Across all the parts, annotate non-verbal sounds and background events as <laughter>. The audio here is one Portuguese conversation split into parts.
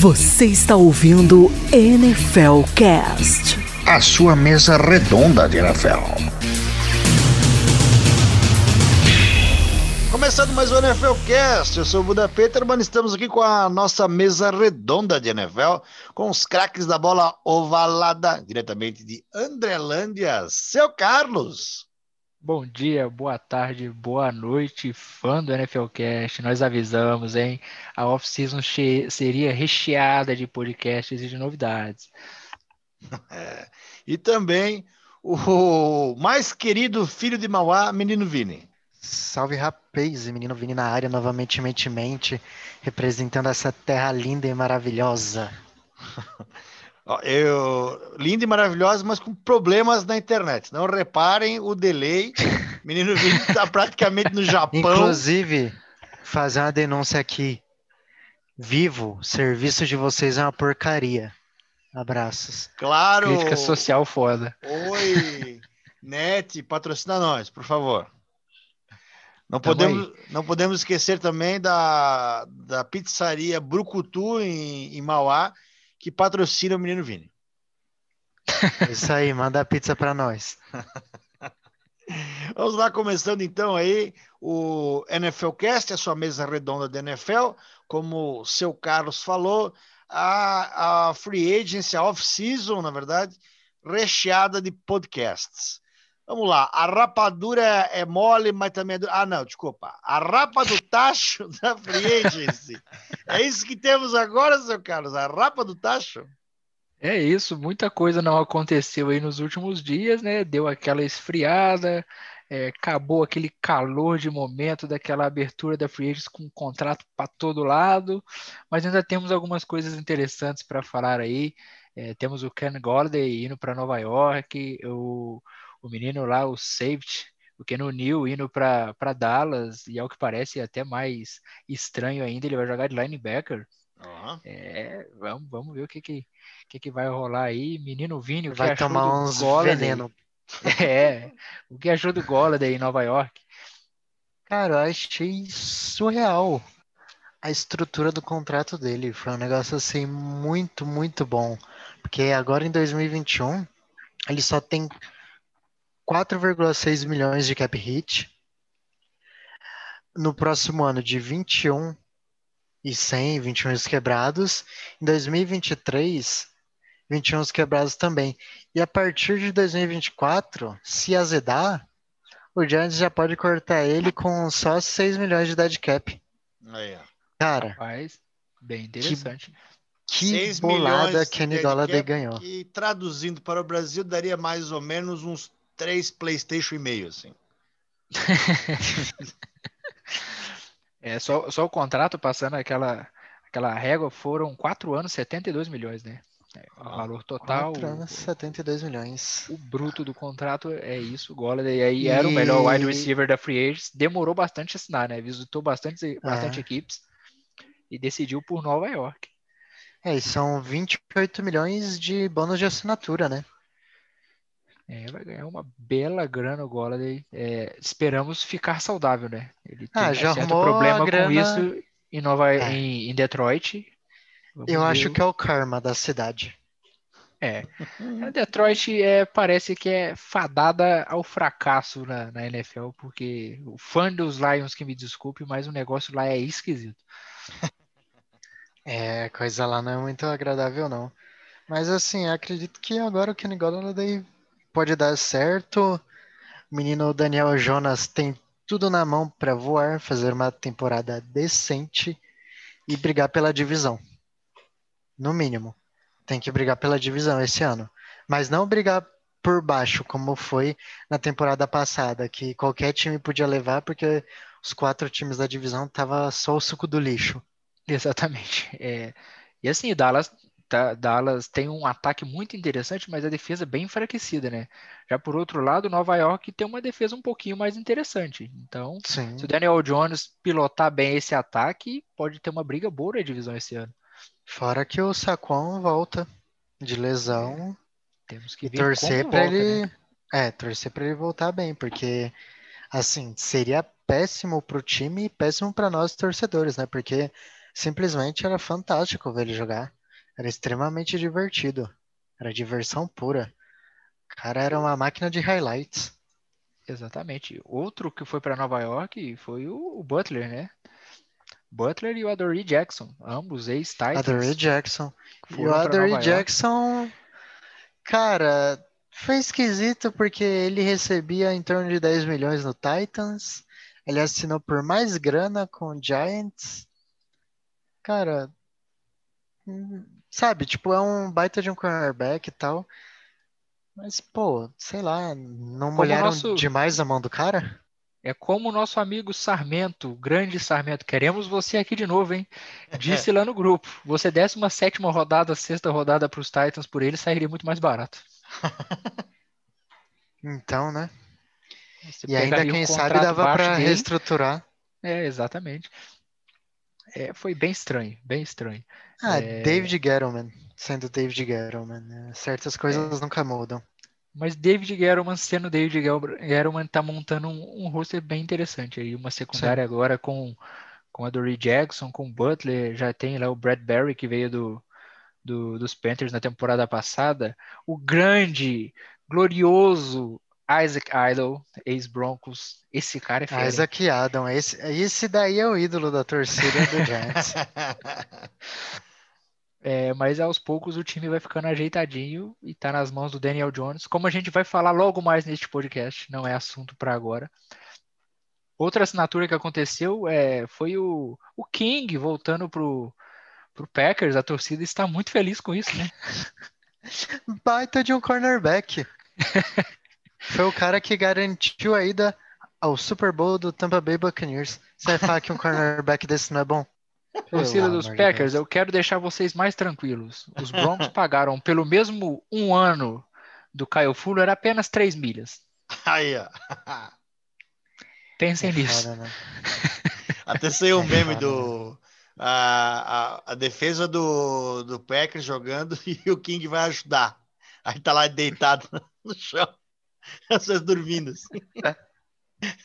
Você está ouvindo NFL Cast. A sua mesa redonda de NFL. Começando mais o NFL Cast, eu sou o Buda Peterman, estamos aqui com a nossa mesa redonda de NFL, com os craques da bola ovalada, diretamente de Andrelândia, seu Carlos. Bom dia, boa tarde, boa noite, fã do NFLcast. Nós avisamos, hein? A off-season seria recheada de podcasts e de novidades. <laughs> É. E também o <laughs> mais querido filho de Mauá, menino Vini. Salve rapaz, menino Vini na área novamente, mente, mente, representando essa terra linda e maravilhosa. <laughs> Eu, linda e maravilhosa, mas com problemas na internet. Não reparem o delay. <laughs> Menino Vini está praticamente no Japão. Inclusive, fazer uma denúncia aqui. Vivo, serviço de vocês é uma porcaria. Abraços. Claro. Crítica social foda. Oi, Net, patrocina nós, por favor. Não podemos, não podemos esquecer também da, da pizzaria Brucutu em, em Mauá, que patrocina o menino Vini. <laughs> Isso aí, manda a pizza para nós. <laughs> Vamos lá, começando então aí o NFL Cast, a sua mesa redonda de NFL. Como o seu Carlos falou, a, a free agency, a off-season, na verdade, recheada de podcasts. Vamos lá, a rapadura é mole, mas também é dura. Ah, não, desculpa. A rapa do tacho <laughs> da Free Agency. É isso que temos agora, seu Carlos? A rapa do tacho? É isso, muita coisa não aconteceu aí nos últimos dias, né? Deu aquela esfriada, é, acabou aquele calor de momento daquela abertura da Free Agency com um contrato para todo lado, mas ainda temos algumas coisas interessantes para falar aí. É, temos o Ken Gordon indo para Nova York, o o menino lá, o safety, o Ken Neal indo para Dallas, e ao que parece até mais estranho ainda, ele vai jogar de linebacker. Uhum. É, vamos, vamos ver o que que, que que vai rolar aí. Menino Vini, o vai tomar uns veneno. <laughs> É, o que achou do Golladay em Nova York? Cara, eu achei surreal a estrutura do contrato dele. Foi um negócio assim muito, muito bom. Porque agora em 2021 ele só tem 4,6 milhões de cap hit. No próximo ano de 21 e 100, 21 quebrados. Em 2023, 21 quebrados também. E a partir de 2024, se azedar, o Giants já pode cortar ele com só 6 milhões de dead cap. Aí, Cara, Rapaz, bem interessante. Que, que bolada Kenny Golladay ganhou. E traduzindo para o Brasil, daria mais ou menos uns três PlayStation e meio, assim. <laughs> é, só, só o contrato passando aquela, aquela régua foram quatro anos, 72 milhões, né? É, o ah, valor total. 4 anos, 72 milhões. O bruto do contrato é isso, o Golladay aí e... era o melhor wide receiver da Free Agents. Demorou bastante a assinar, né? Visitou bastante, bastante é. equipes e decidiu por Nova York. É, e são 28 milhões de bônus de assinatura, né? É, vai ganhar uma bela grana o Golladay. É, esperamos ficar saudável, né? Ele tem ah, já um certo problema grana... com isso em, Nova, é. em, em Detroit. Vamos Eu ver. acho que é o karma da cidade. É. A Detroit é, parece que é fadada ao fracasso na, na, NFL, porque o fã dos Lions que me desculpe, mas o negócio lá é esquisito. <laughs> É, coisa lá não é muito agradável, não. Mas assim, acredito que agora o Kenny Golladay pode dar certo. O menino Daniel Jonas tem tudo na mão para voar, fazer uma temporada decente e brigar pela divisão. No mínimo. Tem que brigar pela divisão esse ano. Mas não brigar por baixo, como foi na temporada passada, que qualquer time podia levar, porque os quatro times da divisão tava só o suco do lixo. Exatamente. É... E assim, Dallas Dallas tem um ataque muito interessante, mas a defesa bem enfraquecida, né? Já por outro lado, Nova York tem uma defesa um pouquinho mais interessante. Então, Sim. se o Daniel Jones pilotar bem esse ataque, pode ter uma briga boa na divisão esse ano. Fora que o Saquon volta de lesão. É, temos que e torcer para ele, né? é, torcer para ele voltar bem, porque assim, seria péssimo para o time e péssimo para nós torcedores, né? Porque simplesmente era fantástico ver ele jogar. Era extremamente divertido. Era diversão pura. O cara era uma máquina de highlights. Exatamente. Outro que foi para Nova York foi o, o Butler, né? Butler e o Adoree Jackson, ambos ex-Titans. Adoree Jackson. E o Adoree York. Jackson, cara, foi esquisito porque ele recebia em torno de 10 milhões no Titans. Ele assinou por mais grana com o Giants. Cara, hum, sabe, tipo, é um baita de um cornerback e tal. Mas, pô, sei lá, não molharam nosso- demais a mão do cara? É como o nosso amigo Sarmento, o grande Sarmento. Queremos você aqui de novo, hein? Disse <laughs> lá no grupo. Você desse uma sétima rodada, sexta rodada para os Titans por ele, sairia muito mais barato. <laughs> Então, né? Você E ainda, quem sabe, dava dele. reestruturar. É, exatamente. É, foi bem estranho, bem estranho. Ah, É. David Gettleman, sendo David Gettleman, né? Certas coisas nunca mudam. Mas David Gettleman, sendo David Gettleman, tá montando um, um roster bem interessante aí. Uma secundária agora com, com a Dory Jackson, com o Butler, já tem lá o Bradbury que veio do, do- dos Panthers na temporada passada. O grande, glorioso Isaac Idol, ex-Broncos. Esse cara é fera. hein? Isaac Adam, esse, esse daí é o ídolo da torcida do Giants. <laughs> É, mas aos poucos o time vai ficando ajeitadinho e tá nas mãos do Daniel Jones. Como a gente vai falar logo mais neste podcast, não é assunto para agora. Outra assinatura que aconteceu é, foi o, o King voltando pro, pro Packers. A torcida está muito feliz com isso, né? <laughs> Baita de um cornerback. <laughs> Foi o cara que garantiu a ida ao Super Bowl do Tampa Bay Buccaneers. Você vai falar que um cornerback desse não é bom? Torcida dos Packers, eu quero deixar vocês mais tranquilos. Os Broncos <laughs> pagaram pelo mesmo um ano do Kyle Fuller apenas 3 milhas. Aí, ó. Pensem É nisso. foda, né? <laughs> Até saiu um É meme foda, do. A, a, a defesa do, do Packers jogando <laughs> e o King vai ajudar. Aí tá lá deitado no chão. <laughs> Vocês dormindo assim. <laughs>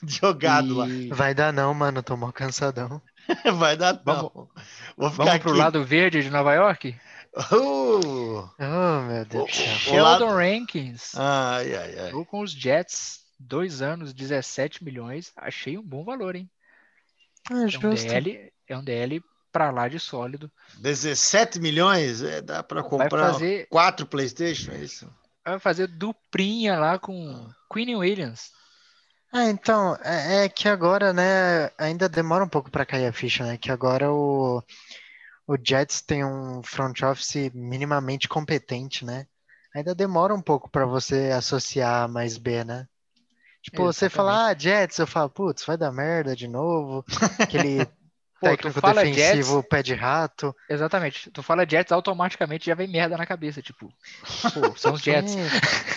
Jogado lá. E Vai dar não, mano. Tomou cansadão. <laughs> Vai dar Vamos- não. Vou ficar vamos pro aqui. lado verde de Nova York? Uh! Oh, meu Deus do céu. O Sheldon lado- Rankins. Ai, ai, ai. Jogou com os Jets, dois anos, 17 milhões. Achei um bom valor, hein? É É um. DL, é um DL pra lá de sólido. 17 milhões? É, dá para comprar fazer, quatro PlayStation, é isso? Vai fazer duplinha lá com Queen Williams. Ah, então, é, é que agora, né, ainda demora um pouco para cair a ficha, né? Que agora o, o Jets tem um front office minimamente competente, né? Ainda demora um pouco para você associar mais B, né? Tipo, você fala, ah, Jets, eu falo, putz, vai dar merda de novo. <laughs> Aquele técnico fala defensivo Jets, pé de rato. exatamente. Tu fala Jets, automaticamente já vem merda na cabeça. Tipo, pô, são os <laughs> Jets.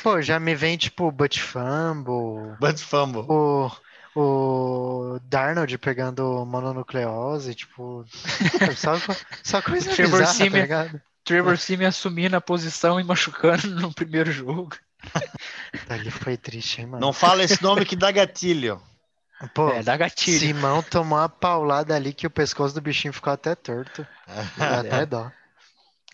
Pô, já me vem, tipo, Butt Fumble, Butt Fumble. o, o Darnold pegando mononucleose, tipo, <laughs> só, só coisa Trevor bizarra, tá Siemian. ligado? Trevor Simeon assumindo a posição e machucando no primeiro jogo. <laughs> Ali foi triste, hein, mano? Não fala esse nome que dá gatilho. Pô, É, dá gatilho. Simão tomou uma paulada ali que o pescoço do bichinho ficou até torto. <laughs> Dá até dó.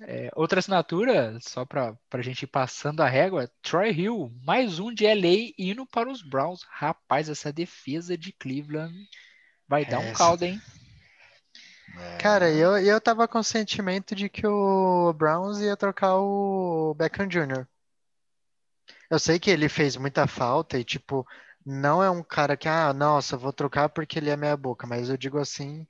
É, outra assinatura, só para a gente ir passando a régua, Troy Hill, mais um de LA indo para os Browns. Rapaz, essa defesa de Cleveland vai dar um Essa- caldo, hein? É. Cara, eu, eu tava com o sentimento de que o Browns ia trocar o Beckham Jr. Eu sei que ele fez muita falta e, tipo, não é um cara que, ah, nossa, vou trocar porque ele é meia boca, mas eu digo assim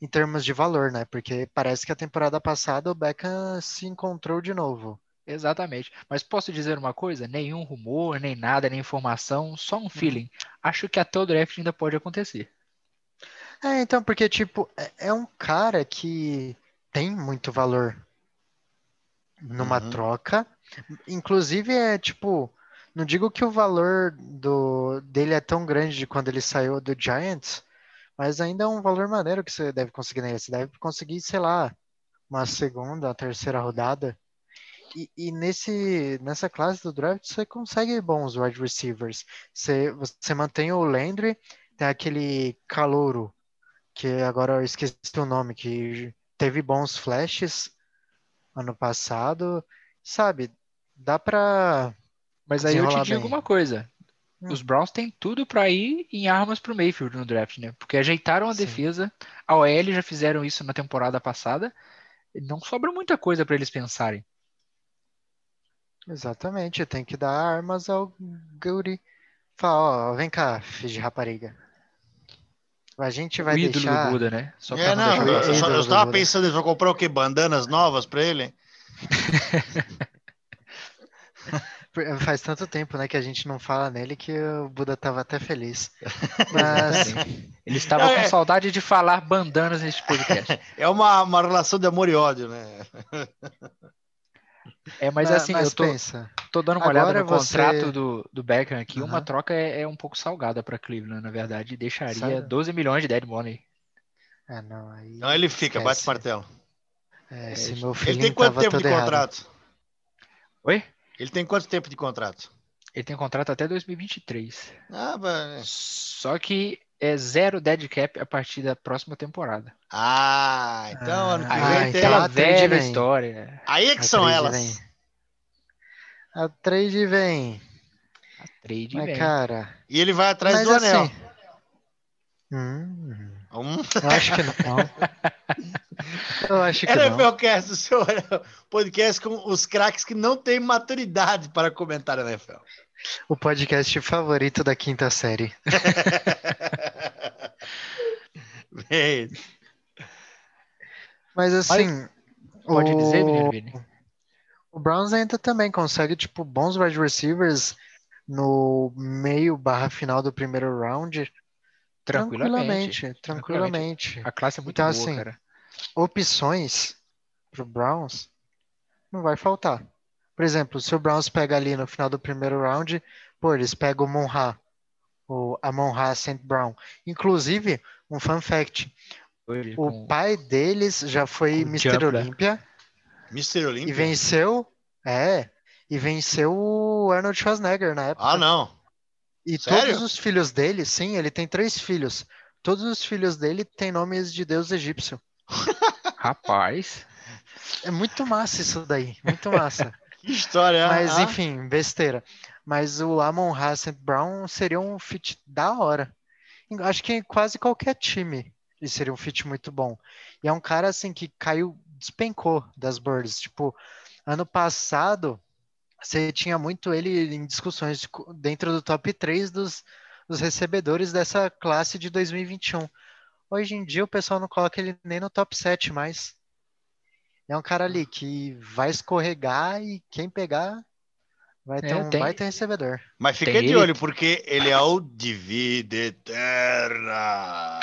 em termos de valor, né? Porque parece que a temporada passada o Beckham se encontrou de novo. Exatamente. Mas posso dizer uma coisa? Nenhum rumor, nem nada, nem informação, só um feeling. Acho que até o draft ainda pode acontecer. É, então, porque, tipo, é, é um cara que tem muito valor numa Uhum. troca. Inclusive, é tipo, não digo que o valor do, dele é tão grande de quando ele saiu do Giants, mas ainda é um valor maneiro que você deve conseguir nele. Você deve conseguir, sei lá, uma segunda, uma terceira rodada. E, e nesse, nessa classe do draft você consegue bons wide receivers. Você, você mantém o Landry, tem aquele calouro que agora eu esqueci o nome, que teve bons flashes ano passado, sabe? Dá pra. Mas aí eu te digo bem. uma coisa. Hum. Os Browns têm tudo para ir em armas pro Mayfield no draft, né? Porque ajeitaram a Sim. defesa, a OL já fizeram isso na temporada passada. e Não sobra muita coisa para eles pensarem. Exatamente, tem que dar armas ao Guri. Fala, ó, vem cá, filho de rapariga. A gente vai o ídolo deixar. do Buda, né? Só É, não não, deixar eu, só- eu estava pensando, eles vão comprar o quê? Bandanas novas para ele? <laughs> Faz tanto tempo, né, que a gente não fala nele que o Buda tava até feliz. <laughs> Mas Ele estava Não, com é- saudade de falar bandanas neste podcast. <laughs> É uma, uma relação de amor e ódio, né? <laughs> É, mas assim, mas eu tô, pensa, tô dando uma olhada agora no você- contrato do, do Beckham aqui. Uma Aham. troca é, é um pouco salgada para Cleveland, na verdade. Deixaria Sério? 12 milhões de dead money. ah, não, aí Então ele fica, bate esquece. martelo. É, esse meu Ele tem quanto tempo de errado. contrato? Oi? Ele tem quanto tempo de contrato? Ele tem contrato até 2023. Ah, vai- Só que é zero dead cap a partir da próxima temporada. ah então ano que Ah, vem Aí tem. então aquela a trade vem. história. né? Aí é que A são elas. vem. A trade vem. A trade Mas, vem. cara. E ele vai atrás mas do anel. assim, Hum, Hum. eu acho que não. <laughs> Eu acho que. NFLcast, o seu podcast com os craques que não têm maturidade para comentar NFL. O podcast favorito da quinta série. <laughs> Bem, Mas assim. Pode o... dizer, Vini? O Browns ainda também consegue, tipo, bons wide receivers no meio barra final do primeiro round. Tranquilamente. Tranquilamente. Tranquilamente. A classe é muito Então, boa, assim, cara. Opções pro Browns não vai faltar. Por exemplo, se o Browns pega ali no final do primeiro round, pô, eles pegam o Monra, o Amon-Ra St. Brown. Inclusive, um fun fact, Hoje, o com- pai deles já foi com Mr. Jumpler. Olympia Mr. e Olympia. venceu, é, e venceu o Arnold Schwarzenegger na época. Ah, não. E Sério? todos os filhos dele, sim, ele tem três filhos. Todos os filhos dele têm nomes de deus egípcio. Rapaz. É muito massa isso daí, muito massa. <laughs> Que história. Mas ah. enfim, besteira. Mas o Amon Ra St. Brown seria um fit da hora. Acho que em quase qualquer time ele seria um fit muito bom. E é um cara assim que caiu, despencou das birds. Tipo, ano passado você tinha muito ele em discussões dentro do top 3 dos, dos recebedores dessa classe de 2021. Hoje em dia o pessoal não coloca ele nem no top 7 mais. É um cara ali que vai escorregar e quem pegar vai ter É, um tem- baita recebedor. Mas fica Tem de ele- olho, porque ele é o de vida eterna.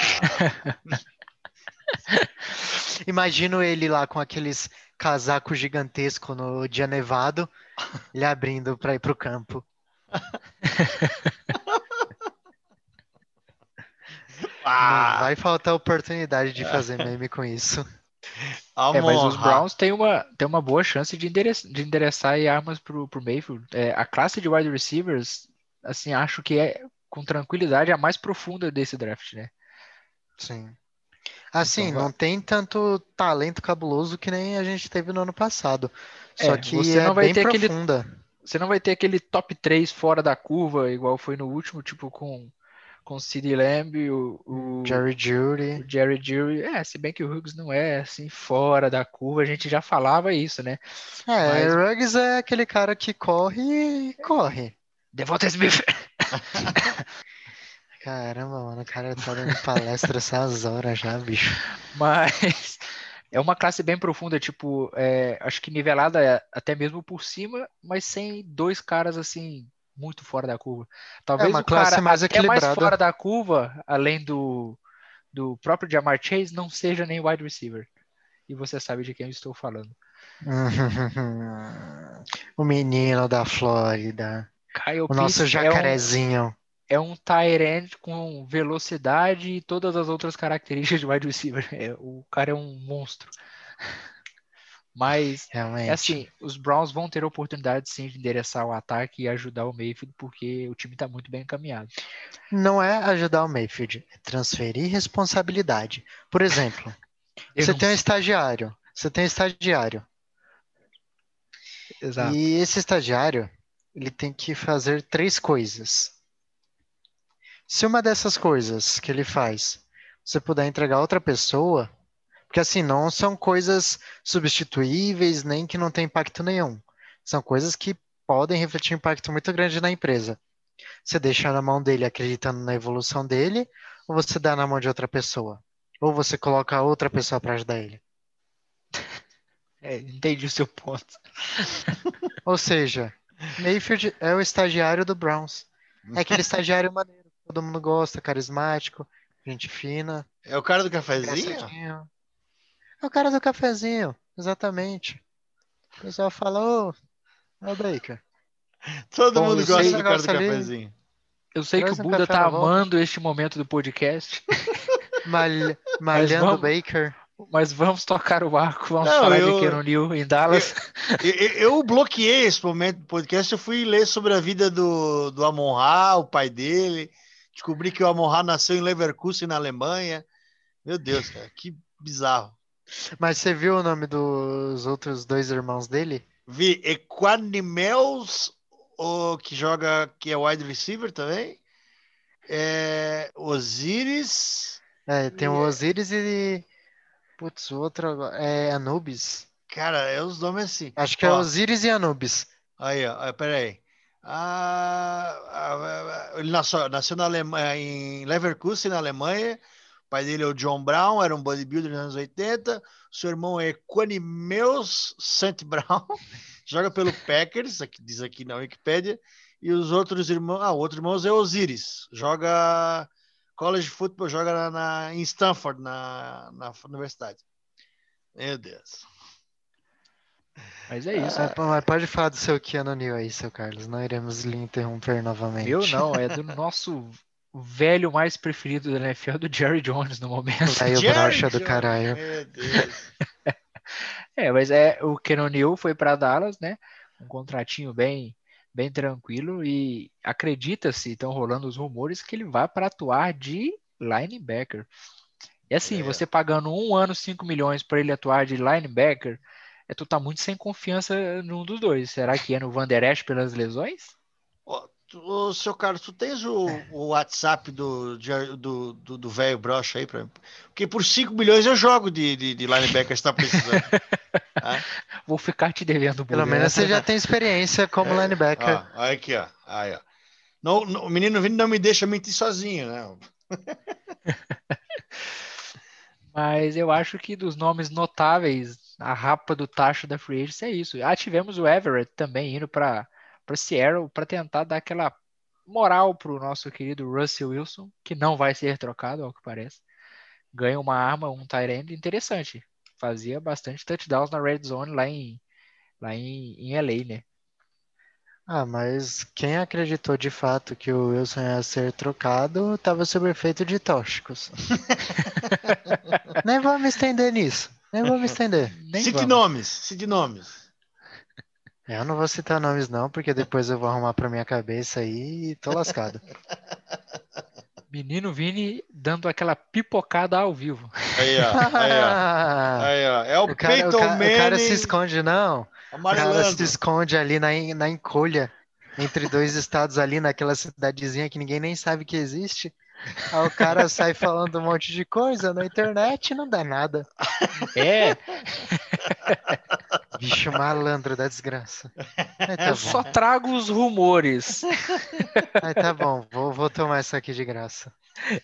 <laughs> Imagino ele lá com aqueles casacos gigantescos no dia nevado, ele abrindo para ir pro campo. <laughs> Ah, vai faltar oportunidade de fazer meme com isso. <laughs> É, mas os. Browns têm uma, têm uma boa chance de, endereçar, de endereçar aí armas pro, pro Mayfield. É, a classe de wide receivers, assim, acho que é com tranquilidade a mais profunda desse draft, né? Sim. Assim, Então vai. não tem tanto talento cabuloso que nem a gente teve no ano passado. Só É, que você é não vai ter aquele- profunda. Você não vai ter aquele top 3 fora da curva, igual foi no último, tipo com, com o CeeDee Lamb, o, o, Jerry o Judy. Jerry Jury. É, se bem que o Hughes não é assim fora da curva, a gente já falava isso, né? É, Mas- Ruggs é aquele cara que corre e corre. Devonta Smith. <laughs> Caramba, mano, o cara tá dando palestra essas horas já, bicho. Mas é uma classe bem profunda, tipo, é, acho que nivelada até mesmo por cima, mas sem dois caras assim muito fora da curva. Talvez uma o cara classe mais até mais equilibrada. fora da curva, além do, do próprio Jamar Chase, não seja nem wide receiver. E você sabe de quem eu estou falando. <laughs> o menino da Flórida. Kyle O nosso Pitts é um, jacarezinho. é um tight end com velocidade e todas as outras características de wide receiver. <laughs> É, o cara é um monstro. Mas, Realmente. é assim, os Browns vão ter a oportunidade sim de endereçar o ataque e ajudar o Mayfield, porque o time está muito bem encaminhado. Não é ajudar o Mayfield, é transferir responsabilidade. Por exemplo, <laughs> você tem um estagiário. Você tem um estagiário. Exato. E esse estagiário, ele tem que fazer três coisas. Se uma dessas coisas que ele faz, você puder entregar a outra pessoa, porque assim, não são coisas substituíveis, nem que não tem impacto nenhum. São coisas que podem refletir um impacto muito grande na empresa. Você deixa na mão dele acreditando na evolução dele, ou você dá na mão de outra pessoa? Ou você coloca outra pessoa para ajudar ele? É, entendi o seu ponto. <laughs> Ou seja, Mayfield é o estagiário do Browns. É aquele <laughs> estagiário maneiro, todo mundo gosta, carismático, gente fina, É o cara do cafezinho? É o cara do cafezinho, exatamente. O pessoal fala, ô, é o Baker. Todo Bom, mundo gosta do cara do ali. cafezinho. Eu sei Traz que o um Buda café tá amando este momento do podcast, <laughs> Mal- malhando vamos- Baker. mas vamos tocar o barco, vamos Não, falar eu- de Keanu Neal em Dallas. Eu, eu- eu bloqueei esse momento do podcast. Eu fui ler sobre a vida do, do Amon Ra, o pai dele. Descobri que o Amon Ra nasceu em Leverkusen, na Alemanha. Meu Deus, cara, que bizarro. Mas você viu o nome dos outros dois irmãos dele? Vi Equanimels, o que joga, que é wide receiver também. É, Osiris. É, tem o Yeah. Osiris e. Putz, o outro é Anubis. Cara, é os nomes assim. Acho que é Ó, Osiris e Anubis. Aí, ó, ó, peraí. Ah, ah, ah, ele nasceu, nasceu na Alemanha, em Leverkusen, na Alemanha. O pai dele é o John Brown, era um bodybuilder nos anos 80. Seu irmão é Quanimeus St. Brown, <laughs> joga pelo Packers, aqui, diz aqui na Wikipedia. E os outros irmãos, ah, o outro irmão é Osiris, joga college football, joga na, na- em Stanford, na, na universidade. Meu Deus. Mas é isso. Mas pode falar do seu Keanu Neal aí, seu Carlos. Não iremos lhe interromper novamente. Eu não, é do <laughs> nosso velho mais preferido da NFL, do Jerry Jones no momento. Aí o brocha do caralho. Meu Deus. <laughs> É, mas é o Keanu Neal foi para Dallas, né? Um contratinho bem bem tranquilo e acredita-se, estão rolando os rumores que ele vai para atuar de linebacker. E assim, É. você pagando um ano 5 milhões para ele atuar de linebacker, é tu tá muito sem confiança num dos dois. Será que é no Van Der Esch pelas lesões? Ô, seu Carlos, tu tens o, o WhatsApp do velho do, do, do velho brocha aí para Porque por 5 milhões eu jogo de, de, de linebacker se tá precisando. Tá? <laughs> Vou ficar te devendo Pelo menos você já tem experiência como É, linebacker. Ó, olha aqui, ó. Aí, ó. Não, não- o menino Vini não me deixa mentir sozinho, né? <laughs> Mas eu acho que dos nomes notáveis, a rapa do tacho da Free Agency é isso. Ah, tivemos o Everett também indo para para Seattle para tentar dar aquela moral pro nosso querido Russell Wilson, que não vai ser trocado, ao que parece. Ganha uma arma, um tight end interessante. Fazia bastante touchdowns na red zone lá em lá em, em LA, né? Ah, mas quem acreditou de fato que o Wilson ia ser trocado estava sob efeito de tóxicos. <laughs> Nem vou me estender nisso. Nem vou me estender. Nem Cite vamos. nomes, cite nomes. Eu não vou citar nomes não, porque depois eu vou arrumar pra minha cabeça aí e tô lascado. <laughs> Menino Vini dando aquela pipocada ao vivo. Aí, ó. Aí, ó. <laughs> Aí, ó. É o, O cara, o, Peyton ca- o cara se Manning esconde, não. O cara amarelando. se esconde ali na, na encolha, entre dois estados ali, naquela cidadezinha que ninguém nem sabe que existe. Aí o cara sai falando um monte de coisa na internet e não dá nada. É, <laughs> Bicho malandro da desgraça. Aí tá eu bom, só trago os rumores. aí tá bom. Vou, vou tomar isso aqui de graça.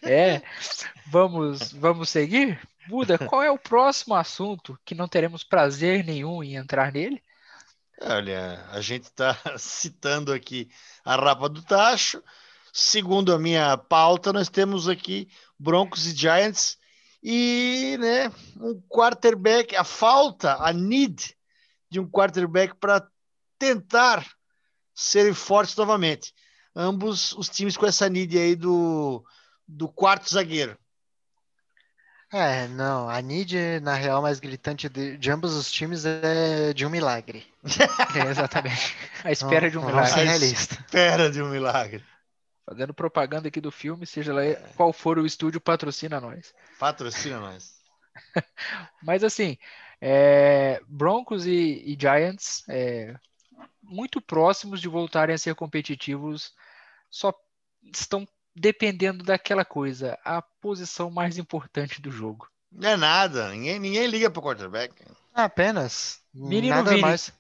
É, vamos, vamos seguir? Buda, qual é o próximo assunto que não teremos prazer nenhum em entrar nele? Olha, a gente está <laughs> citando aqui a rapa do tacho. Segundo a minha pauta, nós temos aqui Broncos e Giants e, né, um quarterback, a falta, a need de um quarterback para tentar serem fortes novamente. Ambos os times com essa need aí do, do quarto zagueiro. É, não, a need, na real, mais gritante de, de ambos os times é de um milagre. <laughs> É, exatamente. A espera de um Não, vamos ser milagre. realistas. Espera de um milagre. Fazendo propaganda aqui do filme, seja lá qual for o estúdio, patrocina nós. Patrocina nós. <laughs> Mas assim, é, Broncos e, e Giants é, muito próximos de voltarem a ser competitivos, só estão dependendo daquela coisa, a posição mais importante do jogo. Não é nada. Ninguém, ninguém liga pro quarterback. Ah, Apenas. Menino Nada Vini. mais.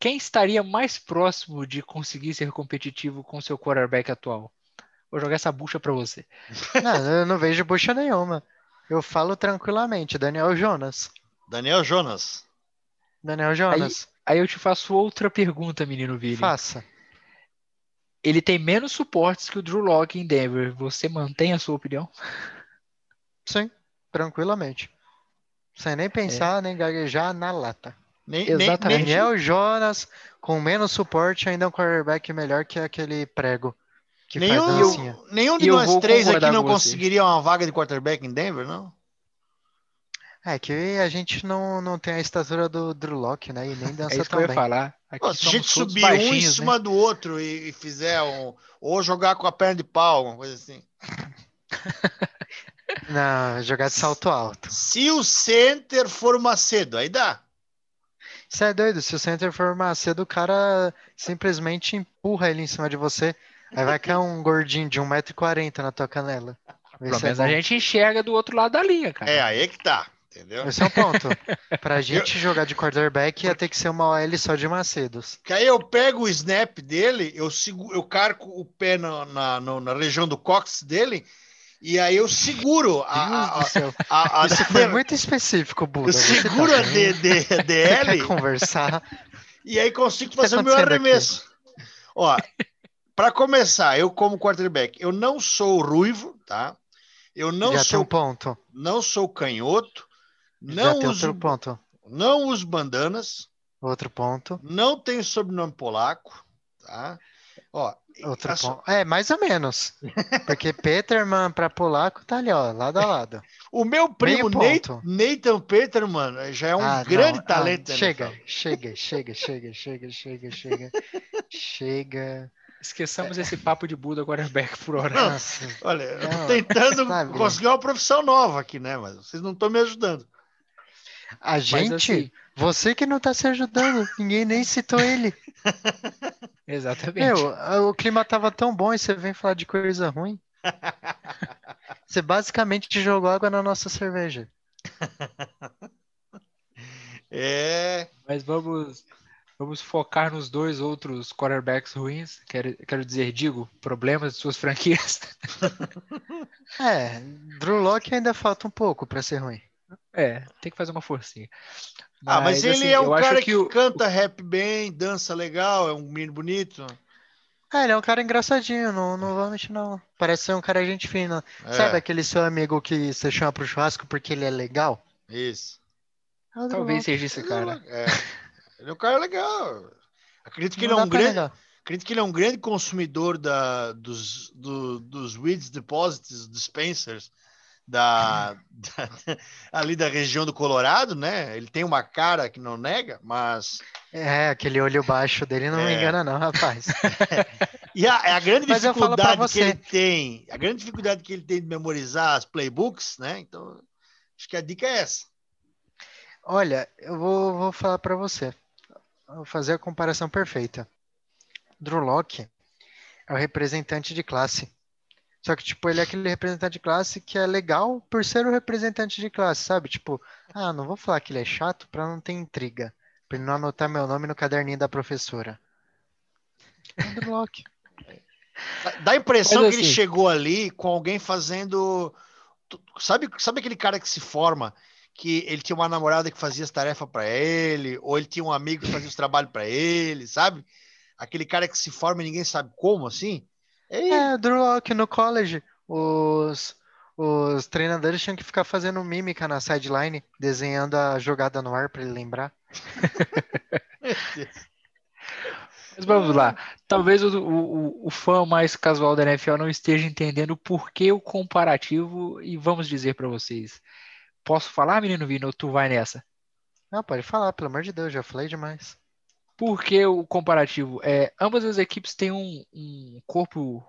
Quem estaria mais próximo de conseguir ser competitivo com seu quarterback atual? Vou jogar essa bucha pra você. <laughs> Não, eu não vejo bucha nenhuma. Eu falo tranquilamente, Daniel Jonas. Daniel Jonas. Daniel Jonas, Aí eu te faço outra pergunta, menino Vini. faça. Ele tem menos suportes que o Drew Locke em Denver. Você mantém a sua opinião? Sim, tranquilamente. Sem nem pensar, nem gaguejar na lata. Nem, nem- Exatamente. nem- Daniel Jonas, com menos suporte, ainda é um quarterback melhor que aquele prego. Que faz nenhum, dancinha. nenhum de nós três aqui não conseguiria uma vaga de quarterback em Denver, não? É que a gente não, não tem a estatura do Drew Locke, né? E nem É dança isso que tão eu ia falar. Pô, se a gente subir um em né? cima do outro e, e fizer um. Ou jogar com a perna de pau, alguma coisa assim. <laughs> Não, jogar de salto alto. Se o center for Macedo, aí dá. Você é doido, se o center for Macedo, o cara simplesmente empurra ele em cima de você. Aí vai cair um gordinho de 1,40m na tua canela. Pelo é menos a bom. gente enxerga do outro lado da linha, cara. É, aí é que tá. Entendeu? Esse é o ponto. <laughs> Pra gente jogar de quarterback ia ter que ser uma OL só de Macedos. Que aí eu pego o snap dele, eu, sigo, eu carco o pé na, na, na região do cox dele, e aí eu seguro a. A, a, a- Isso foi muito específico, Buda. eu tá seguro a bem? D- D- DL <laughs> conversar? e aí consigo tá fazer o meu acontecendo aqui? arremesso. Ó, para começar, eu como quarterback, eu não sou ruivo, tá? Eu não Já sou um ponto. não sou canhoto, Já não tem uso outro ponto. não uso bandanas, Outro ponto. não tenho sobrenome polaco, tá? Ó, Outro ponto. É, mais ou menos. <laughs> Porque Peterman pra polaco tá ali, ó, lado a lado. O meu primo ponto. Nathan Peterman já é um Ah, grande não. Ah, talento. da chega, chega, chega, chega, chega, chega, chega. Chega. Esqueçamos esse papo de Buda quarterback por hora. Não. <laughs> Olha, eu tô tentando sabe? conseguir uma profissão nova aqui, né? Mas vocês não estão me ajudando. A Mas gente, assim, você que não tá se ajudando, ninguém nem citou ele. <laughs> exatamente. Meu, o clima tava tão bom e você vem falar de coisa ruim. <laughs> Você basicamente jogou água na nossa cerveja. É. Mas vamos, vamos focar nos dois outros quarterbacks ruins. Quero, quero dizer, digo, problemas de suas franquias. <laughs> É, Drew Locke ainda falta um pouco pra ser ruim. É, tem que fazer uma forcinha. Ah, mas ele assim, é um cara que, o- canta rap bem, dança legal, é um menino bonito. É, ele é um cara engraçadinho, não, não vou mentir não. Parece ser um cara gente fina. É, Sabe aquele seu amigo que você chama pro churrasco porque ele é legal? Isso. É Talvez seja esse cara. É. Ele é um cara legal. Acredito que ele é um grande. negar. Acredito que ele é um grande consumidor da, dos, do- dos Weeds Deposits Dispensers da, <laughs> da- ali da região do Colorado, né? Ele tem uma cara que não nega, mas É, aquele olho baixo dele não me É. engana não, rapaz. <laughs> e a, a grande Mas dificuldade que ele tem, a grande dificuldade que ele tem de memorizar as playbooks, né? Então acho que a dica é essa. Olha, eu vou, vou falar pra você. Vou fazer a comparação perfeita. Drew Locke é o representante de classe. Só que, tipo, ele é aquele representante de classe que é legal por ser o representante de classe, sabe? Tipo, ah, não vou falar que ele é chato pra não ter intriga. Pra ele não anotar meu nome no caderninho da professora. É o Drew Locke. Dá- a impressão Mas que ele assim- chegou ali com alguém fazendo. Sabe, sabe aquele cara que se forma que ele tinha uma namorada que fazia as tarefas para ele, ou ele tinha um amigo que fazia os trabalhos para ele, sabe? Aquele cara que se forma e ninguém sabe como, assim. É ele. É, Drew Locke no college. Os, os treinadores tinham que ficar fazendo mímica na sideline, desenhando a jogada no ar pra ele lembrar. <laughs> Mas vamos lá. Talvez o, o, o fã mais casual da NFL não esteja entendendo por que o comparativo, e vamos dizer para vocês. Posso falar, menino Vino, ou tu vai nessa? Não, pode falar, pelo amor de Deus, já falei demais. Por que o comparativo? É, ambas as equipes têm um, um corpo,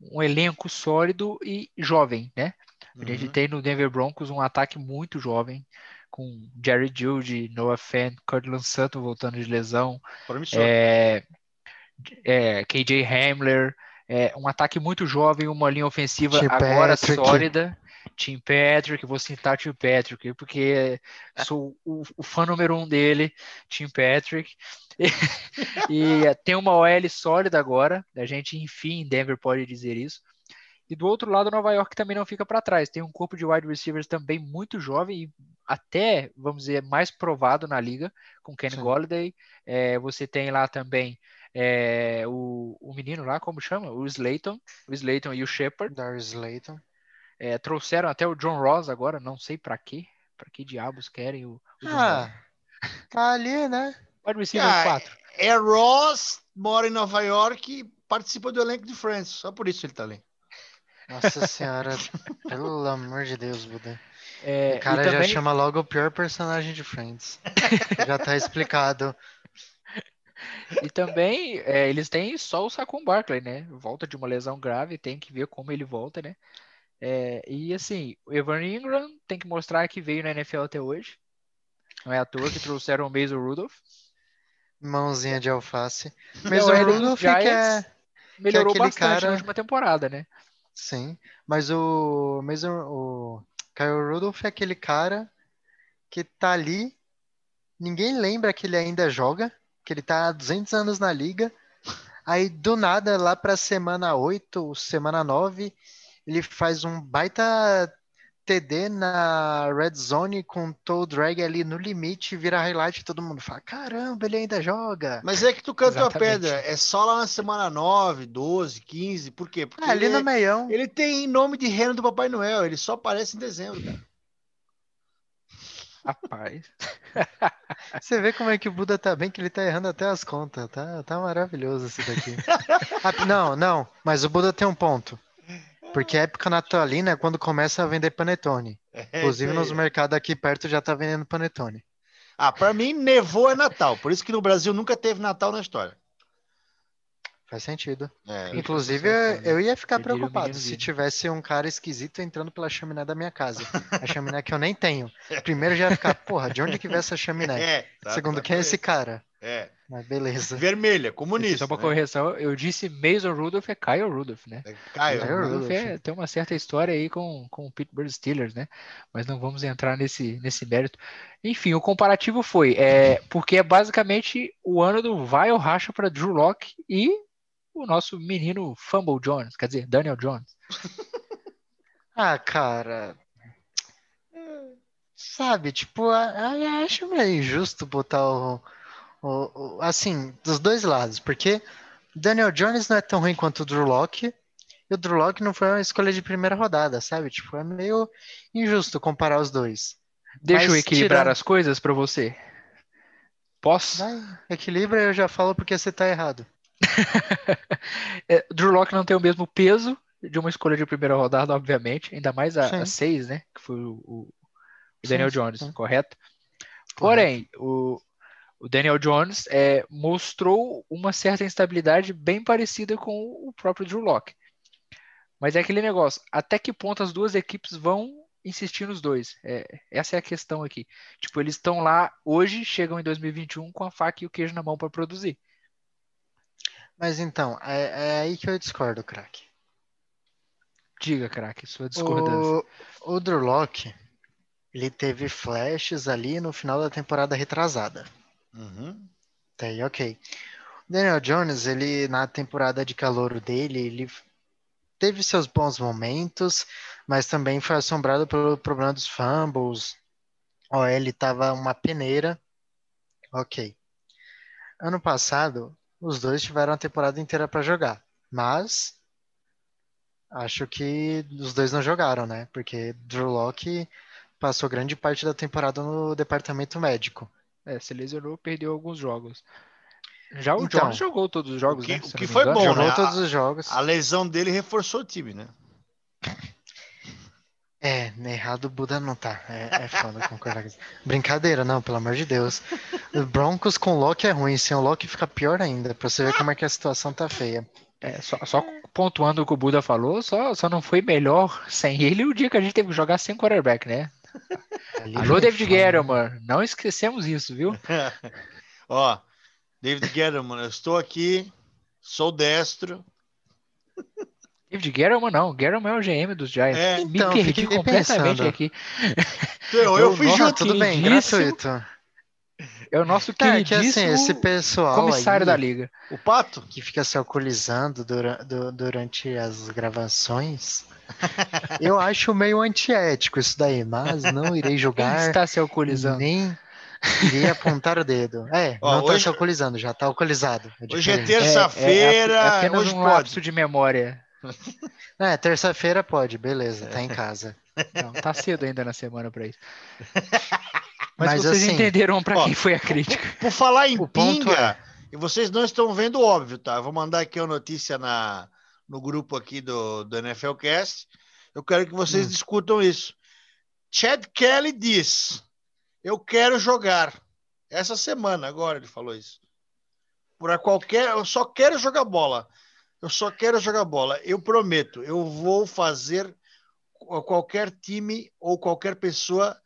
um elenco sólido e jovem, né? A gente Uhum. tem no Denver Broncos um ataque muito jovem, com Jerry Judy, Noah Fant, Cortland Sutton voltando de lesão, é, é, KJ Hamler, é, um ataque muito jovem, uma linha ofensiva Tim agora Patrick. sólida. Tim Patrick, vou citar Tim Patrick, porque sou o, o fã número um dele, Tim Patrick. <laughs> E, e tem uma OL sólida agora, a gente, enfim, em Denver pode dizer isso. E do outro lado, Nova York também não fica para trás. Tem um corpo de wide receivers também muito jovem e até, vamos dizer, mais provado na liga, com Kenny Sim. Golladay. É, você tem lá também é, o, o menino lá, como chama? O Slayton. O Slayton e o Shepard. Darius Slayton. É, trouxeram até o John Ross agora, não sei para quê. Para que diabos querem o, o John Ah, tá ali, né? Ross? Wide receiver Ah, 4. É Ross, mora em Nova York e participa do elenco de Friends. Só por isso ele tá ali. Nossa senhora, pelo amor de Deus, Buda. É, O cara e já também- chama logo o pior personagem de Friends. <laughs> já tá explicado. E também é, eles têm só o Saquon Barkley, né? Volta de uma lesão grave, tem que ver como ele volta, né? É, e assim, o Evan Ingram tem que mostrar que veio na NFL até hoje. Não é à toa que trouxeram o Mason Rudolph. Mãozinha de alface. Mas a o OL dos Rudolph que Giants é. melhorou aquele bastante cara- na última temporada, né? Sim. Mas o. Mas o, Kyle Rudolph é aquele cara que tá ali. Ninguém lembra que ele ainda joga. Que ele tá há 200 anos na liga. Aí do nada, lá pra semana 8, semana 9, ele faz um baita TD na red zone com toe drag ali no limite, vira highlight e todo mundo fala: caramba, ele ainda joga. Mas é que tu cantou a pedra. É só lá na semana 9, 12, 15. Por quê? Porque Ah, ali ele, no é- meião. ele tem nome de reno do Papai Noel. Ele só aparece em dezembro, cara. Rapaz. <laughs> Você vê como é que o Buda tá bem, que ele tá errando até as contas. Tá, tá maravilhoso isso daqui. <laughs> Ah, não, não, mas o Buda tem um ponto. Porque a época natalina é quando começa a vender panetone. É Inclusive aí. nos mercados aqui perto já tá vendendo panetone. Ah, pra mim, nevou é Natal. Por isso que no Brasil nunca teve Natal na história. Faz sentido. É, Inclusive, faz sentido. eu ia ficar preocupado se tivesse um cara esquisito entrando pela chaminé da minha casa. <laughs> A chaminé que eu nem tenho. Primeiro já ia ficar, porra, de onde que veio essa chaminé? É, tá- Segundo, tá quem é esse cara? É. Mas beleza. Vermelha, comunista. Só uma né? correção, eu disse Mason Rudolph, é Kyle Rudolph, né? É, Caio. Caio. O Rudolph Rudolph. é- tem uma certa história aí com, com o Pittsburgh Steelers, né? Mas não vamos entrar nesse, nesse mérito. Enfim, o comparativo foi, é, porque é basicamente o ano do vai ou racha para Drew Locke e o nosso menino Fumble Jones, quer dizer, Daniel Jones. <laughs> Ah, cara. Sabe, tipo, a- a- acho meio injusto botar o, o- o- Assim, dos dois lados, porque Daniel Jones não é tão ruim quanto o Drew Locke, e o Drew Locke não foi uma escolha de primeira rodada, sabe? Tipo, é meio injusto comparar os dois. Deixa eu Mas equilibrar tirando- as coisas para você. Posso? Vai, equilibra, eu já falo porque você tá errado. <laughs> É, Drew Locke não tem o mesmo peso de uma escolha de primeira rodada, obviamente, ainda mais a, a seis, né? Que foi o, o- Daniel sim, Jones, sim. correto? Porém, o, o Daniel Jones é, mostrou uma certa instabilidade bem parecida com o próprio Drew Locke. Mas é aquele negócio, até que ponto as duas equipes vão insistir nos dois? É, essa é a questão aqui. Tipo, eles estão lá hoje, chegam em 2021 com a faca e o queijo na mão para produzir. Mas então, é, é aí que eu discordo, craque. Diga, craque, sua discordância. O, o Drew Locke, ele teve flashes ali no final da temporada retrasada. Uhum. Ok. O Daniel Jones, ele na temporada de calouro dele, ele teve seus bons momentos, mas também foi assombrado pelo problema dos fumbles. Ó, ele tava uma peneira. Ok. Ano passado, os dois tiveram a temporada inteira para jogar, mas acho que os dois não jogaram, né? Porque Drew Locke passou grande parte da temporada no departamento médico. É, se lesionou, perdeu alguns jogos. Já o Então, Jones jogou todos os jogos, o que- né? o que foi bom, Jogou né? todos os jogos. A lesão dele reforçou o time, né? <laughs> É, errado o Buda não tá. É, é foda concordar com isso. Brincadeira, não, pelo amor de Deus. O Broncos com o Loki é ruim, sem o Loki fica pior ainda, pra você ver como é que a situação tá feia. É, só, só pontuando o que o Buda falou, só, só não foi melhor sem ele o dia que a gente teve que jogar sem quarterback, né? Alô, David. Guerrero, não esquecemos isso, viu? <laughs> Ó, David Gettleman, eu estou aqui, sou destro. David Guerrero não, Guerrero é o GM dos Giants. É, Me então, perdi fiquei completamente pensando. aqui. Eu, eu fui Nossa, junto. Tudo bem, gratuito. É o nosso É, que assim, esse pessoal comissário aí da liga. O Pato? que fica se alcoolizando dura- du- durante as gravações, <laughs> eu acho meio antiético isso daí, mas não irei Quem <laughs> julgar, está se alcoolizando? nem irei apontar o dedo. É, Ó, não tá hoje- se alcoolizando, já tá alcoolizado. É Hoje é diferente. É- terça-feira, é, é apenas hoje um pode. lapso de memória. <laughs> É, terça-feira pode, beleza, tá em casa. Não, tá cedo ainda na semana pra isso. Mas, Mas, vocês assim, entenderam pra ó, quem foi a crítica. <laughs> Por falar em O pinga, e vocês não estão vendo óbvio, tá? Eu vou mandar aqui uma notícia na, no grupo aqui do, do NFL Cast. Eu quero que vocês Hum. discutam isso. Chad Kelly diz: Eu quero jogar. Essa semana, agora ele falou isso. Por a qualquer. Eu só quero jogar bola. Eu só quero jogar bola. Eu prometo, eu vou fazer qualquer time ou qualquer pessoa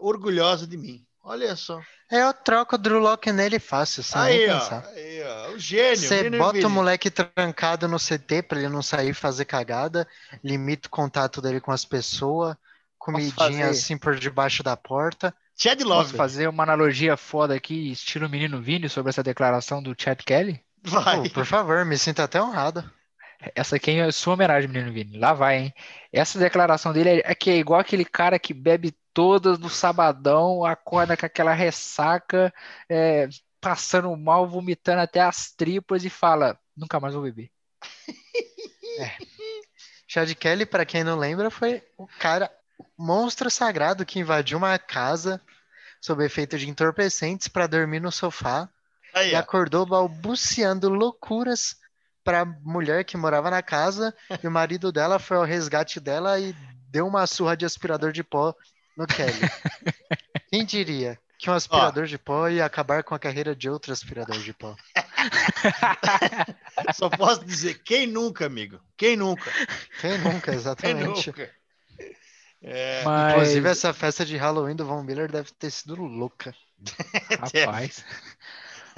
orgulhosa de mim. Olha só. É, eu troco o Drew Locke nele fácil, sem Aí, nem ó, pensar. aí, ó. O gênio. Você bota o moleque trancado no CT pra ele não sair fazer cagada, limita o contato dele com as pessoas, comidinha assim por debaixo da porta. Chad Posso Love. fazer uma analogia foda aqui, estilo menino Vini, sobre essa declaração do Chad Kelly? Vai. Pô, por favor, me sinto até honrado. Essa aqui é sua homenagem, menino Vini. Lá vai, hein? Essa declaração dele é, é que é igual aquele cara que bebe todas no sabadão, acorda com aquela ressaca, é, passando mal, vomitando até as tripas e fala: nunca mais vou beber. <laughs> Chad Kelly, pra quem não lembra, foi o cara monstro sagrado que invadiu uma casa sob efeito de entorpecentes pra dormir no sofá Aí, e acordou balbuciando loucuras pra mulher que morava na casa e o marido dela foi ao resgate dela e deu uma surra de aspirador de pó no Kelly. <laughs> Quem diria que um aspirador de pó ia acabar com a carreira de outro aspirador de pó? <laughs> Só posso dizer, quem nunca, amigo? Quem nunca? Quem nunca, Quem exatamente. nunca? É, Mas, Inclusive, essa festa de Halloween do Von Miller deve ter sido louca. <laughs> rapaz.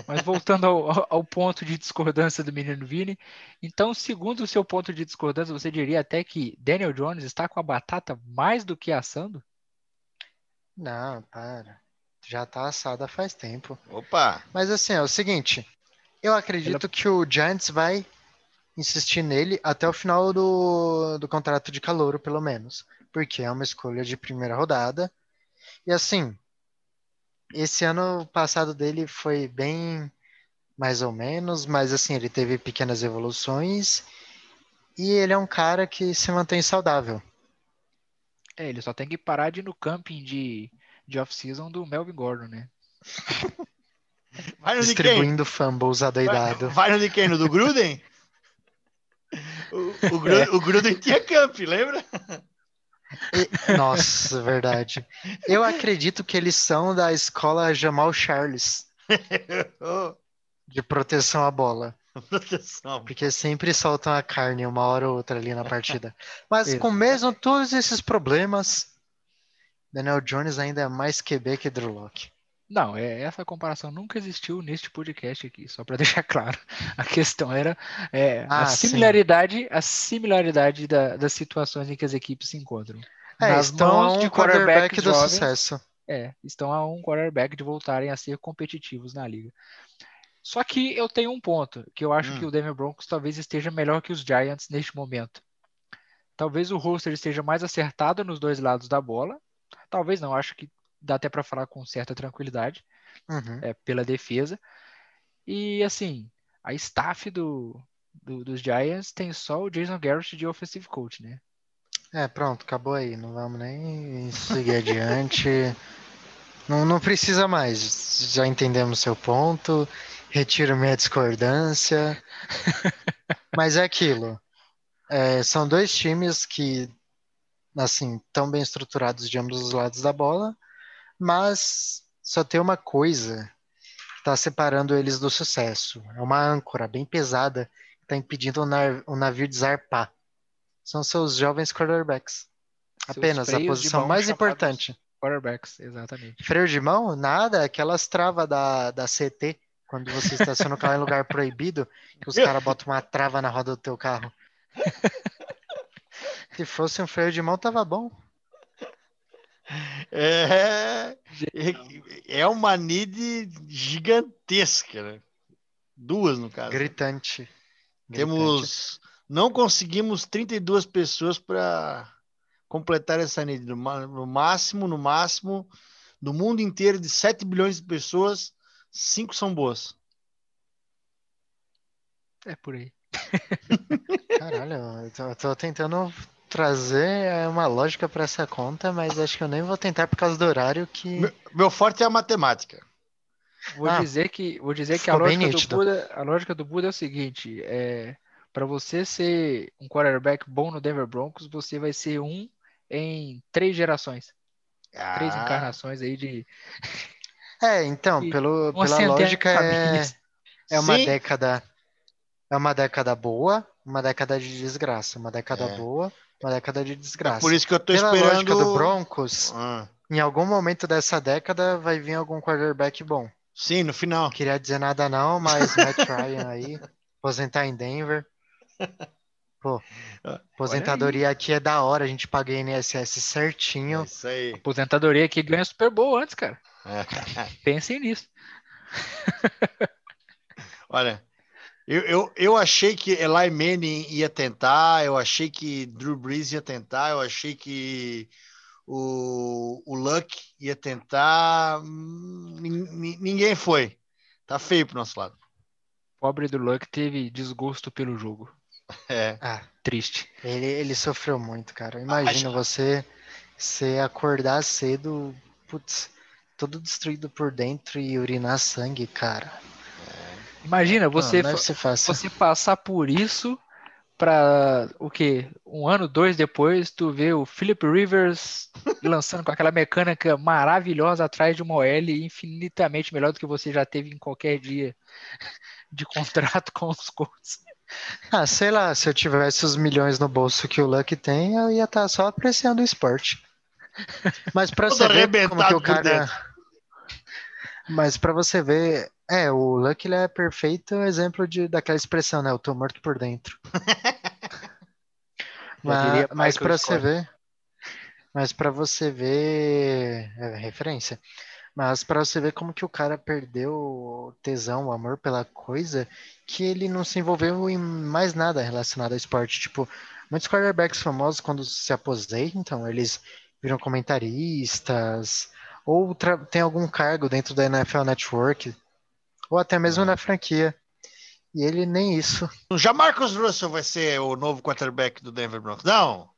Mas voltando ao, ao ponto de discordância do menino Vini, então, segundo o seu ponto de discordância, você diria até que Daniel Jones está com a batata mais do que assando? Não, para. Já tá assada faz tempo. Opa! Mas assim, é o seguinte. Eu acredito que o Giants vai insistir nele até o final do, do contrato de calouro, pelo menos. Porque é uma escolha de primeira rodada. E assim, esse ano passado dele foi bem mais ou menos, mas assim, ele teve pequenas evoluções. E ele é um cara que se mantém saudável. É, ele só tem que parar de ir no camping de, de off-season do Melvin Gordon, né? Vai no de quem? Distribuindo fumbles Vai, adoidado. vai no de quem? No do Gruden? O, o, Gruden, o Gruden tinha camp, lembra? E- Nossa, verdade. Eu acredito que eles são da escola Jamal Charles, Ô, <laughs> de proteção à bola. <laughs> proteção. Porque sempre soltam a carne uma hora ou outra ali na partida. <laughs> Mas com mesmo todos esses problemas, Daniel Jones ainda é mais QB que Drew Locke. Não, é, essa comparação nunca existiu neste podcast aqui, só para <laughs> deixar claro. A questão era é, a Ah, sim. similaridade, a similaridade da- das situações em que as equipes se encontram. É, Nas estão a mãos um de quarterback quarterbacks do jovens, sucesso. É, estão a um quarterback de voltarem a ser competitivos na liga. Só que eu tenho um ponto, que eu acho Hum. que o Denver Broncos talvez esteja melhor que os Giants neste momento. Talvez o roster esteja mais acertado nos dois lados da bola. Talvez não, acho que dá até para falar com certa tranquilidade Uhum. é, pela defesa. E assim, a staff do, do- dos Giants tem só o Jason Garrett de offensive coach, né? É, pronto, acabou aí. Não vamos nem seguir adiante. <laughs> Não, não precisa mais. Já entendemos seu ponto. Retiro minha discordância. <laughs> Mas é aquilo. É, são dois times que assim, tão bem estruturados de ambos os lados da bola, mas só tem uma coisa que está separando eles do sucesso. É uma âncora bem pesada que está impedindo o, nav o navio de zarpar. São seus jovens quarterbacks. Seus Apenas a posição mais chamados importante. Quarterbacks, exatamente. Freio de mão? Nada, aquelas travas da, da CT, quando você estaciona o carro em lugar proibido, que os caras botam uma trava na roda do teu carro. <laughs> Se fosse um freio de mão, tava bom. É, é uma NID gigantesca, né? Duas, no caso. Gritante. Gritante. Temos. Não conseguimos 32 pessoas para completar essa NID. No no máximo, no máximo, do mundo inteiro, de 7 bilhões de pessoas, 5 são boas. É por aí. <laughs> Caralho, eu tô, tô tentando trazer uma lógica para essa conta, mas acho que eu nem vou tentar por causa do horário que. Meu, meu forte é a matemática. Vou Ah, dizer que, vou dizer que a lógica do. Buda, a lógica do Buda é o seguinte, é, para você ser um quarterback bom no Denver Broncos, você vai ser um em três gerações, três Ah, encarnações aí de É, então, <laughs> E pelo, pela de lógica, é, é uma Sim. década. É uma década boa, uma década de desgraça. Uma década É. boa, uma década de é desgraça. por isso que eu tô Pela esperando. lógica do Broncos, Ah, em algum momento dessa década vai vir algum quarterback bom. sim, no final. Não queria dizer nada não, mas Matt Ryan aí, <laughs> aposentar em Denver. <laughs> Pô, aposentadoria aqui é da hora, a gente paga INSS É certinho. isso aí. aposentadoria que ganha Super Bowl antes, cara. Pensem nisso. <laughs> Olha, eu, eu, eu achei que Eli Manning ia tentar, eu achei que Drew Brees ia tentar, eu achei que o, o Luck ia tentar. hum, nin- nin- Ninguém foi. Tá feio pro nosso lado. Pobre do Luck teve desgosto pelo jogo. É. Ah, Triste. ele, ele sofreu muito, cara. Imagina você, você acordar cedo, putz, todo destruído por dentro e urinar sangue, cara. Imagina você Não, ser fácil. você passar por isso para o quê? Um ano, dois depois, tu vê o Philip Rivers <laughs> lançando com aquela mecânica maravilhosa atrás de uma OL infinitamente melhor do que você já teve em qualquer dia de contrato com os Colts. <laughs> Ah, sei lá, se eu tivesse os milhões no bolso que o Luck tem, eu ia estar só apreciando o esporte. Mas pra Todo você ver como que o cara. dentro. Mas pra você ver, é, o Luck ele é perfeito exemplo de daquela expressão, né? Eu tô morto por dentro. <laughs> Mas, mas para você ver, mas para você ver, é referência. Mas para você ver como que o cara perdeu o tesão, o amor pela coisa, que ele não se envolveu em mais nada relacionado ao esporte. Tipo, muitos quarterbacks famosos quando se aposentam, eles viram comentaristas ou tem algum cargo dentro da NFL Network ou até mesmo na franquia. E ele nem isso. Já Marcus Russell vai ser o novo quarterback do Denver Broncos? Não.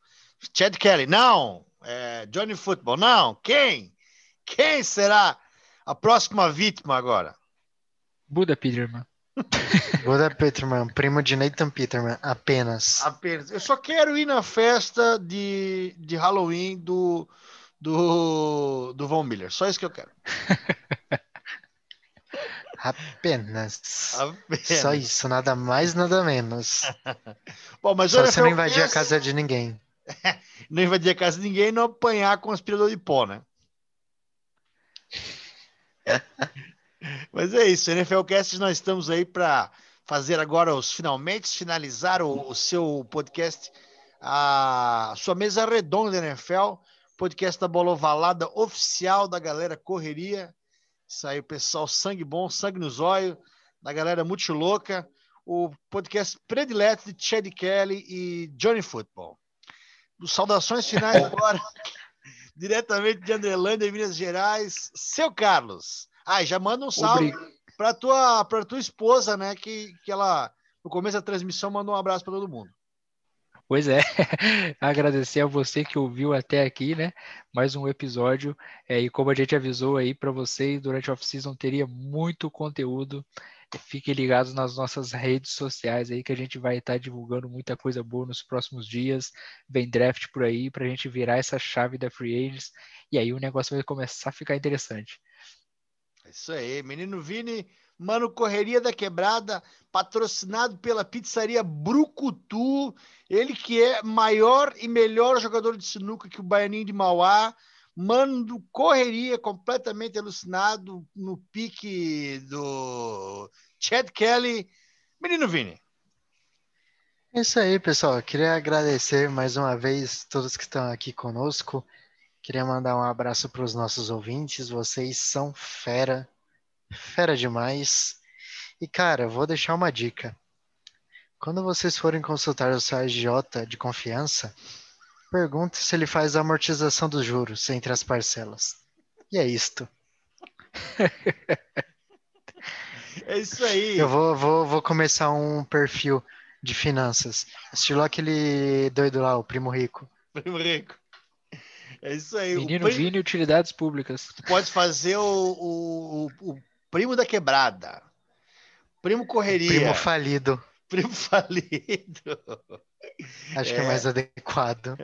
Chad Kelly? Não. É, Johnny Football? Não. Quem? Quem será a próxima vítima agora? Buda Peterman. <laughs> Buda Peterman, primo de Nathan Peterman, apenas. Apenas. Eu só quero ir na festa de, de Halloween do, do, do Von Miller. Só isso que eu quero. <laughs> Apenas. Apenas. Só isso, nada mais, nada menos. <laughs> Bom, mas Só você não invadir a casa de ninguém. Não invadir a casa de ninguém e não apanhar com aspirador de pó, né? Mas é isso, NFL Cast, nós estamos aí para fazer agora os finalmente, finalizar o, o seu podcast, a sua mesa redonda da NFL, podcast da Bola Ovalada oficial da galera Correria. Isso aí, pessoal, sangue bom, sangue nos olhos, da galera muito louca. O podcast predileto de Chad Kelly e Johnny Football. Saudações finais <laughs> agora, diretamente de Andrelândia, Minas Gerais. Seu Carlos. Ah, já manda um salve para tua para tua esposa, né? Que, que ela no começo da transmissão mandou um abraço para todo mundo. Pois é, <laughs> agradecer a você que ouviu até aqui, né? Mais um episódio. É, e como a gente avisou aí para vocês, durante a off-season teria muito conteúdo. Fiquem ligados nas nossas redes sociais aí que a gente vai estar divulgando muita coisa boa nos próximos dias. Vem draft por aí para a gente virar essa chave da Free Agents e aí o negócio vai começar a ficar interessante. É isso aí, menino Vini, Mano, Correria da Quebrada, patrocinado pela pizzaria Brucutu. Ele que é maior e melhor jogador de sinuca que o Baianinho de Mauá. Mano, correria, completamente alucinado no pique do Chad Kelly. Menino Vini. É isso aí, pessoal. Queria agradecer mais uma vez todos que estão aqui conosco. Queria mandar um abraço para os nossos ouvintes. Vocês são fera fera demais. E cara, vou deixar uma dica. Quando vocês forem consultar o seu agiota de confiança, pergunte se ele faz a amortização dos juros entre as parcelas. E é isto. <laughs> é isso aí. Eu vou, vou, vou começar um perfil de finanças. Estilo aquele doido lá, o primo rico. Primo rico. É isso aí. Menino primo... Vini Utilidades Públicas. Pode fazer o, o, o, Primo da quebrada. Primo correria. Primo falido. Primo falido. Acho é. que é mais adequado.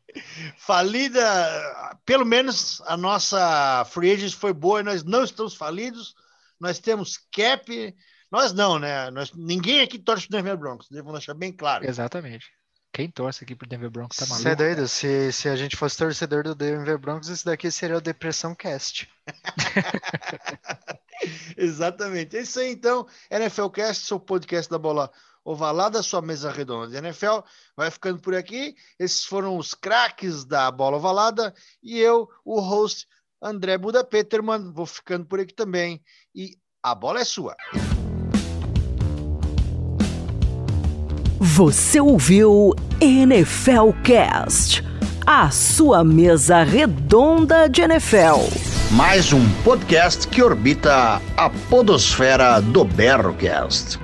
<laughs> Falida, pelo menos a nossa free agent foi boa e nós não estamos falidos. Nós temos cap. Nós não, né? Nós, ninguém aqui torce para Denver Broncos, devo deixar bem claro. Exatamente. Quem torce aqui pro Denver Broncos tá maluco. Você é doido? Se, se a gente fosse torcedor do Denver Broncos, isso daqui seria o Depressão Cast. <laughs> Exatamente. É isso aí, então. NFL Cast, seu podcast da bola ovalada, sua mesa redonda de NFL. Vai ficando por aqui. Esses foram os craques da bola ovalada. E eu, o host André Buda Peterman, vou ficando por aqui também. E a bola é sua. Você ouviu NFL Cast, a sua mesa redonda de NFL mais um podcast que orbita a podosfera do Berrocast.